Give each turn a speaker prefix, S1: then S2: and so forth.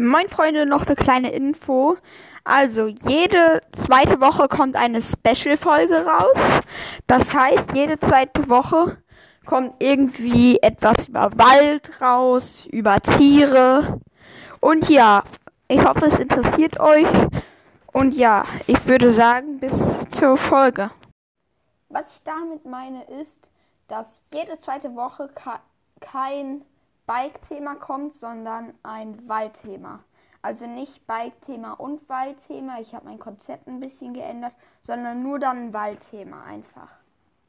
S1: Moin Freunde, noch eine kleine Info. Also, jede zweite Woche kommt eine Special-Folge raus. Das heißt, jede zweite Woche kommt irgendwie etwas über Wald raus, über Tiere. Und ja, ich hoffe, es interessiert euch. Und ja, ich würde sagen, bis zur Folge. Was ich damit meine ist, dass jede zweite Woche kein Bike-Thema kommt, sondern ein Waldthema. Also nicht Bike-Thema und Waldthema. Ich habe mein Konzept ein bisschen geändert, sondern nur dann ein Waldthema einfach.